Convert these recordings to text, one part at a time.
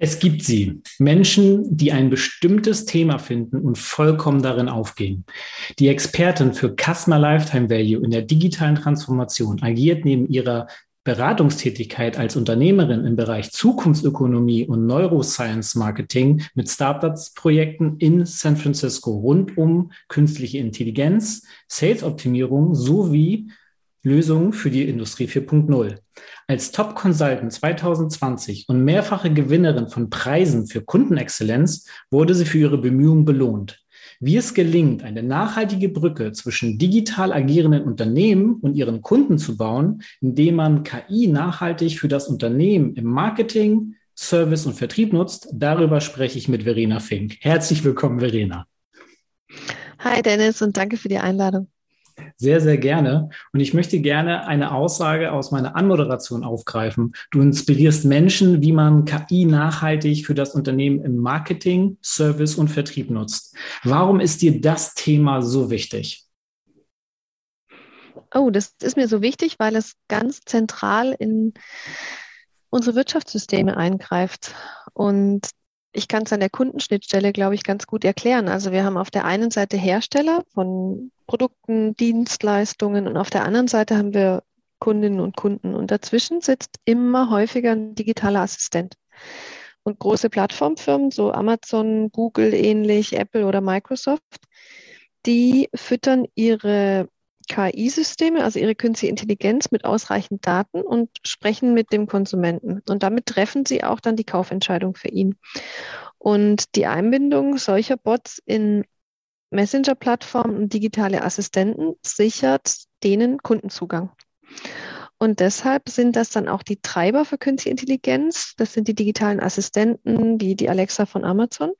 Es gibt sie. Menschen, die ein bestimmtes Thema finden und vollkommen darin aufgehen. Die Expertin für Customer Lifetime Value in der digitalen Transformation agiert neben ihrer Beratungstätigkeit als Unternehmerin im Bereich Zukunftsökonomie und Neuroscience Marketing mit Startups-Projekten in San Francisco rund um künstliche Intelligenz, Sales-Optimierung sowie Lösungen für die Industrie 4.0. Als Top Consultant 2020 und mehrfache Gewinnerin von Preisen für Kundenexzellenz wurde sie für ihre Bemühungen belohnt. Wie es gelingt, eine nachhaltige Brücke zwischen digital agierenden Unternehmen und ihren Kunden zu bauen, indem man KI nachhaltig für das Unternehmen im Marketing, Service und Vertrieb nutzt, darüber spreche ich mit Verena Fink. Herzlich willkommen, Verena. Hi Dennis und danke für die Einladung. Sehr, sehr gerne. Und ich möchte gerne eine Aussage aus meiner Anmoderation aufgreifen. Du inspirierst Menschen, wie man KI nachhaltig für das Unternehmen im Marketing, Service und Vertrieb nutzt. Warum ist dir das Thema so wichtig? Oh, das ist mir so wichtig, weil es ganz zentral in unsere Wirtschaftssysteme eingreift. Und ich kann es an der Kundenschnittstelle, glaube ich, ganz gut erklären. Also wir haben auf der einen Seite Hersteller von Produkten, Dienstleistungen und auf der anderen Seite haben wir Kundinnen und Kunden. Und dazwischen sitzt immer häufiger ein digitaler Assistent. Und große Plattformfirmen, so Amazon, Google ähnlich, Apple oder Microsoft, die füttern ihre KI-Systeme, also ihre künstliche Intelligenz mit ausreichend Daten und sprechen mit dem Konsumenten. Und damit treffen sie auch dann die Kaufentscheidung für ihn. Und die Einbindung solcher Bots in Messenger-Plattformen und digitale Assistenten sichert denen Kundenzugang. Und deshalb sind das dann auch die Treiber für künstliche Intelligenz. Das sind die digitalen Assistenten wie die Alexa von Amazon.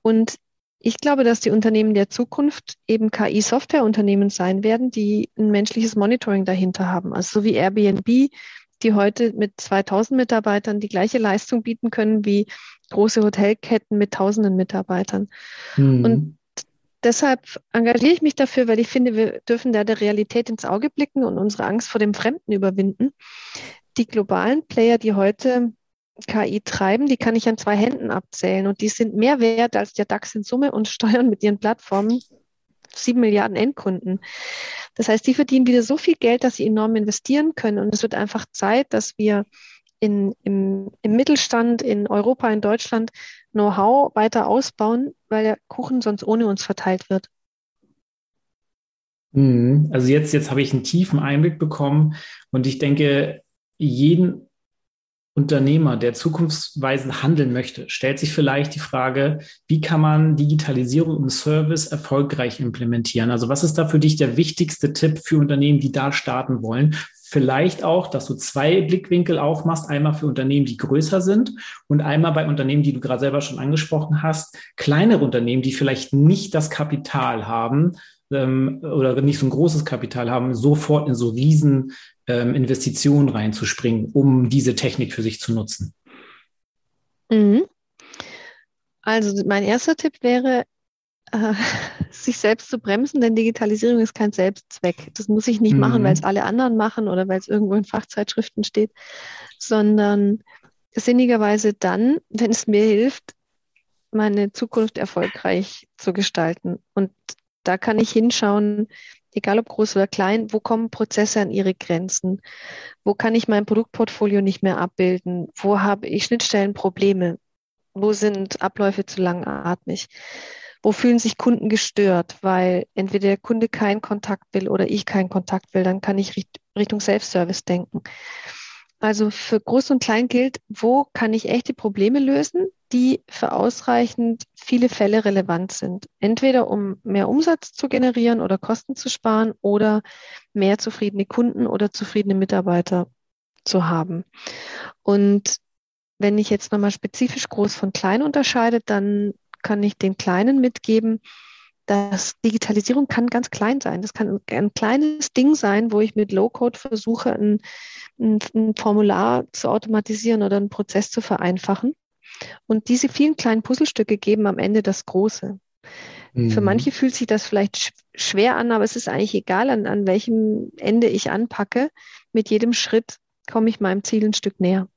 Und ich glaube, dass die Unternehmen der Zukunft eben KI-Software-Unternehmen sein werden, die ein menschliches Monitoring dahinter haben. Also so wie Airbnb, die heute mit 2000 Mitarbeitern die gleiche Leistung bieten können wie große Hotelketten mit tausenden Mitarbeitern. Mhm. Und deshalb engagiere ich mich dafür, weil ich finde, wir dürfen da der Realität ins Auge blicken und unsere Angst vor dem Fremden überwinden. Die globalen Player, die heute KI treiben, die kann ich an zwei Händen abzählen und die sind mehr wert als der DAX in Summe und steuern mit ihren Plattformen sieben Milliarden Endkunden. Das heißt, die verdienen wieder so viel Geld, dass sie enorm investieren können und es wird einfach Zeit, dass wir in, im, im Mittelstand, in Europa, in Deutschland Know-how weiter ausbauen, weil der Kuchen sonst ohne uns verteilt wird. Mhm. Also jetzt, jetzt habe ich einen tiefen Einblick bekommen und ich denke, jeden Unternehmer, der zukunftsweisend handeln möchte, stellt sich vielleicht die Frage, wie kann man Digitalisierung im Service erfolgreich implementieren? Also was ist da für dich der wichtigste Tipp für Unternehmen, die da starten wollen? Vielleicht auch, dass du zwei Blickwinkel aufmachst, einmal für Unternehmen, die größer sind und einmal bei Unternehmen, die du gerade selber schon angesprochen hast, kleinere Unternehmen, die vielleicht nicht das Kapital haben, ähm, oder nicht so ein großes Kapital haben, sofort in so riesen ähm, Investitionen reinzuspringen, um diese Technik für sich zu nutzen? Mhm. Also mein erster Tipp wäre, äh, sich selbst zu bremsen, denn Digitalisierung ist kein Selbstzweck. Das muss ich nicht mhm. machen, weil es alle anderen machen oder weil es irgendwo in Fachzeitschriften steht, sondern sinnigerweise dann, wenn es mir hilft, meine Zukunft erfolgreich zu gestalten. Und da kann ich hinschauen, egal ob groß oder klein, wo kommen Prozesse an ihre Grenzen? Wo kann ich mein Produktportfolio nicht mehr abbilden? Wo habe ich Schnittstellenprobleme? Wo sind Abläufe zu langatmig? Wo fühlen sich Kunden gestört, weil entweder der Kunde keinen Kontakt will oder ich keinen Kontakt will, dann kann ich Richtung Self-Service denken. Also für Groß und Klein gilt, wo kann ich echte Probleme lösen, die für ausreichend viele Fälle relevant sind. Entweder um mehr Umsatz zu generieren oder Kosten zu sparen oder mehr zufriedene Kunden oder zufriedene Mitarbeiter zu haben. Und wenn ich jetzt nochmal spezifisch groß von klein unterscheide, dann kann ich den Kleinen mitgeben, dass Digitalisierung kann ganz klein sein. Das kann ein kleines Ding sein, wo ich mit Low-Code versuche, ein, ein, ein Formular zu automatisieren oder einen Prozess zu vereinfachen. Und diese vielen kleinen Puzzlestücke geben am Ende das Große. Mhm. Für manche fühlt sich das vielleicht schwer an, aber es ist eigentlich egal, an, an welchem Ende ich anpacke. Mit jedem Schritt komme ich meinem Ziel ein Stück näher.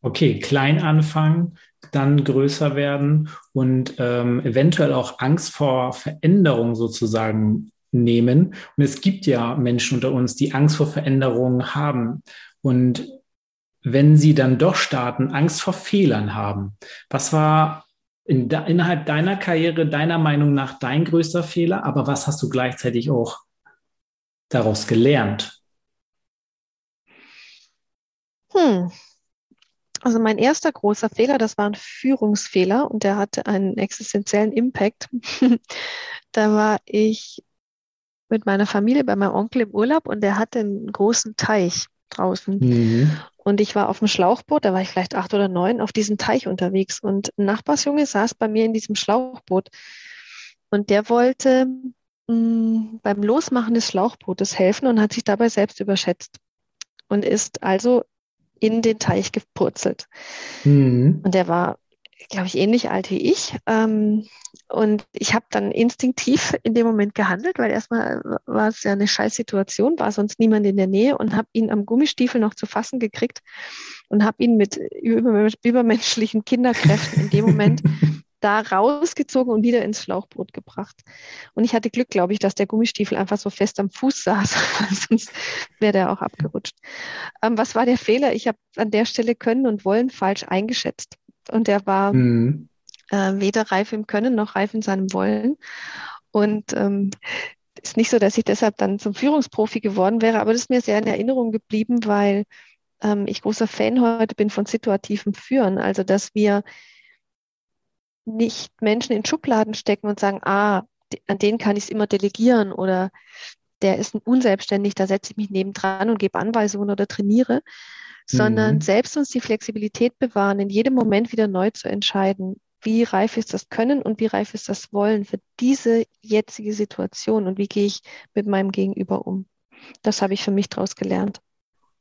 Okay, klein anfangen, dann größer werden und ähm, eventuell auch Angst vor Veränderung sozusagen nehmen. Und es gibt ja Menschen unter uns, die Angst vor Veränderungen haben. Und wenn sie dann doch starten, Angst vor Fehlern haben. Was war in de, innerhalb deiner Karriere deiner Meinung nach dein größter Fehler? Aber was hast du gleichzeitig auch daraus gelernt? Hm, also mein erster großer Fehler, das war ein Führungsfehler und der hatte einen existenziellen Impact. da war ich mit meiner Familie bei meinem Onkel im Urlaub und der hatte einen großen Teich draußen. Mhm. Und ich war auf dem Schlauchboot, da war ich vielleicht acht oder neun, auf diesem Teich unterwegs. Und ein Nachbarsjunge saß bei mir in diesem Schlauchboot. Und der wollte mh, mm, beim Losmachen des Schlauchbootes helfen und hat sich dabei selbst überschätzt. Und ist also in den Teich gepurzelt. Mhm. Und der war, glaube ich, ähnlich alt wie ich. Ähm, und ich habe dann instinktiv in dem Moment gehandelt, weil erstmal war es ja eine Scheißsituation, war sonst niemand in der Nähe und habe ihn am Gummistiefel noch zu fassen gekriegt und habe ihn mit übermenschlichen Kinderkräften in dem Moment da rausgezogen und wieder ins Schlauchboot gebracht. Und ich hatte Glück, glaube ich, dass der Gummistiefel einfach so fest am Fuß saß, sonst wäre der auch abgerutscht. Ähm, was war der Fehler? Ich habe an der Stelle Können und Wollen falsch eingeschätzt. Und der war mhm. Äh, weder reif im Können noch reif in seinem Wollen. Und ähm, ist nicht so, dass ich deshalb dann zum Führungsprofi geworden wäre, aber das ist mir sehr in Erinnerung geblieben, weil ähm, ich großer Fan heute bin von situativem Führen. Also, dass wir nicht Menschen in Schubladen stecken und sagen, ah, an den kann ich es immer delegieren oder der ist unselbstständig, da setze ich mich nebendran und gebe Anweisungen oder trainiere, sondern mhm. selbst uns die Flexibilität bewahren, in jedem Moment wieder neu zu entscheiden, wie reif ist das Können und wie reif ist das Wollen für diese jetzige Situation und wie gehe ich mit meinem Gegenüber um. Das habe ich für mich daraus gelernt.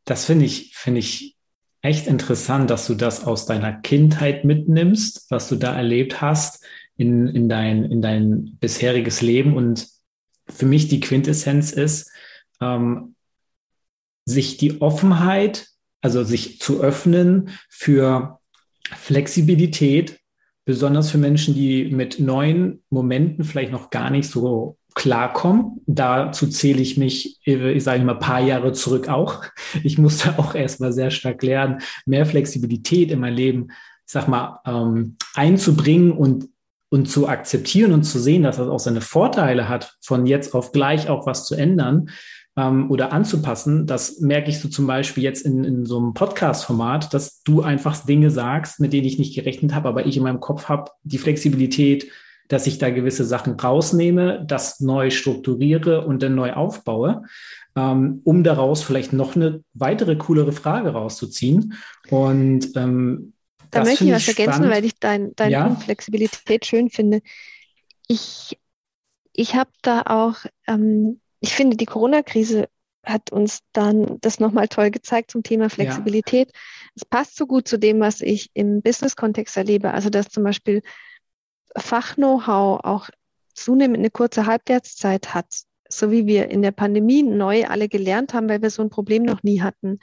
Das finde ich, finde ich echt interessant, dass du das aus deiner Kindheit mitnimmst, was du da erlebt hast in, in, dein, in dein bisheriges Leben. Und für mich die Quintessenz ist, ähm, sich die Offenheit, also sich zu öffnen für Flexibilität, besonders für Menschen, die mit neuen Momenten vielleicht noch gar nicht so klarkommen. Dazu zähle ich mich, ich sage mal, ein paar Jahre zurück auch. Ich musste auch erstmal sehr stark lernen, mehr Flexibilität in mein Leben, ich sag mal, ähm, einzubringen und, und zu akzeptieren und zu sehen, dass das auch seine Vorteile hat, von jetzt auf gleich auch was zu ändern ähm, oder anzupassen. Das merke ich so zum Beispiel jetzt in, in so einem Podcast-Format, dass du einfach Dinge sagst, mit denen ich nicht gerechnet habe, aber ich in meinem Kopf habe, die Flexibilität, dass ich da gewisse Sachen rausnehme, das neu strukturiere und dann neu aufbaue, ähm, um daraus vielleicht noch eine weitere coolere Frage rauszuziehen. Und ähm, da möchte ich was ergänzen, spannend. weil ich dein, dein ja? Flexibilität schön finde. Ich, ich habe da auch, ähm, ich finde, die Corona-Krise hat uns dann das nochmal toll gezeigt zum Thema Flexibilität. Ja. Es passt so gut zu dem, was ich im Business-Kontext erlebe. Also, dass zum Beispiel Fach-Know-how auch zunehmend eine kurze Halbwertszeit hat, so wie wir in der Pandemie neu alle gelernt haben, weil wir so ein Problem noch nie hatten.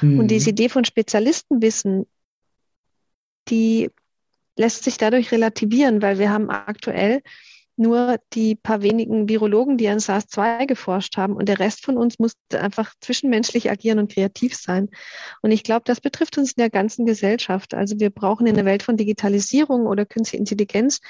Mhm. Und diese Idee von Spezialistenwissen, die lässt sich dadurch relativieren, weil wir haben aktuell nur die paar wenigen Virologen, die an SARS-2 geforscht haben. Und der Rest von uns musste einfach zwischenmenschlich agieren und kreativ sein. Und ich glaube, das betrifft uns in der ganzen Gesellschaft. Also wir brauchen in der Welt von Digitalisierung oder Künstliche Intelligenz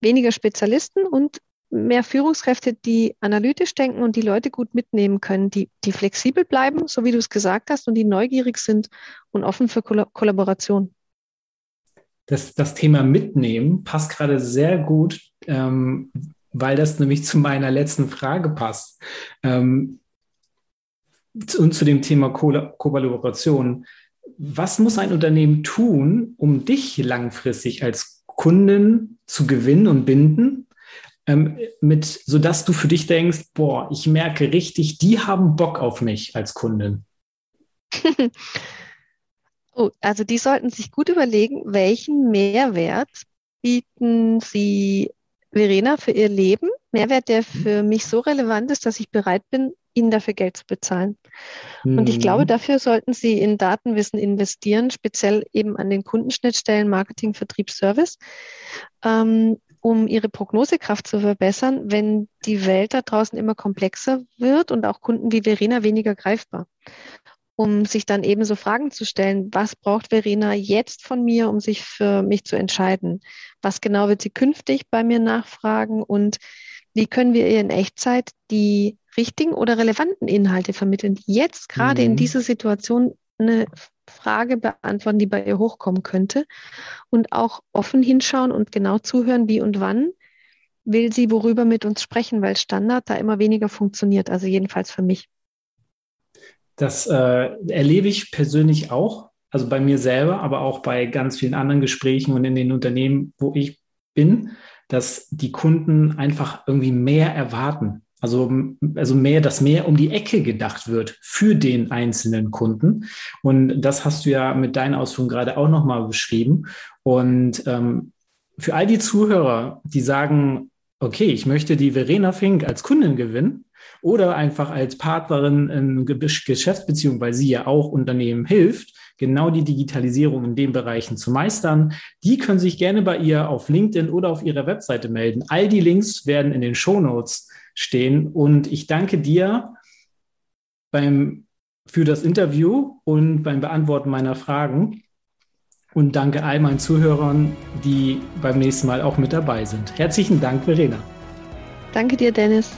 weniger Spezialisten und mehr Führungskräfte, die analytisch denken und die Leute gut mitnehmen können, die, die flexibel bleiben, so wie du es gesagt hast, und die neugierig sind und offen für Kollaboration das, das Thema Mitnehmen passt gerade sehr gut, ähm, weil das nämlich zu meiner letzten Frage passt. Ähm, und zu dem Thema Ko Kollaboration. was muss ein Unternehmen tun, um dich langfristig als Kunden zu gewinnen und binden? Ähm, mit, sodass du für dich denkst, boah, ich merke richtig, die haben Bock auf mich als Kundin. oh, also die sollten sich gut überlegen, welchen Mehrwert bieten sie Verena für ihr Leben. Mehrwert, der für mich so relevant ist, dass ich bereit bin, ihnen dafür Geld zu bezahlen. Mhm. Und ich glaube, mhm. dafür sollten sie in Datenwissen investieren, speziell eben an den Kundenschnittstellen Marketing, Vertrieb, Service, ähm, um ihre Prognosekraft zu verbessern, wenn die Welt da draußen immer komplexer wird und auch Kunden wie Verena weniger greifbar um sich dann eben so Fragen zu stellen, was braucht Verena jetzt von mir, um sich für mich zu entscheiden? Was genau wird sie künftig bei mir nachfragen und wie können wir ihr in Echtzeit die richtigen oder relevanten Inhalte vermitteln, die jetzt gerade mhm. in dieser Situation eine Frage beantworten, die bei ihr hochkommen könnte und auch offen hinschauen und genau zuhören, wie und wann will sie worüber mit uns sprechen, weil Standard da immer weniger funktioniert, also jedenfalls für mich. Das äh, erlebe ich persönlich auch, also bei mir selber, aber auch bei ganz vielen anderen Gesprächen und in den Unternehmen, wo ich bin, dass die Kunden einfach irgendwie mehr erwarten. Also, also mehr, dass mehr um die Ecke gedacht wird für den einzelnen Kunden. Und das hast du ja mit deinen Ausführungen gerade auch nochmal beschrieben. Und ähm, für all die Zuhörer, die sagen, okay, ich möchte die Verena Fink als Kundin gewinnen, oder einfach als Partnerin in Geschäftsbeziehung, weil sie ja auch Unternehmen hilft, genau die Digitalisierung in den Bereichen zu meistern. Die können sich gerne bei ihr auf LinkedIn oder auf ihrer Webseite melden. All die Links werden in den Show Notes stehen. Und ich danke dir beim, für das Interview und beim Beantworten meiner Fragen. Und danke all meinen Zuhörern, die beim nächsten Mal auch mit dabei sind. Herzlichen Dank, Verena. Danke dir, Dennis.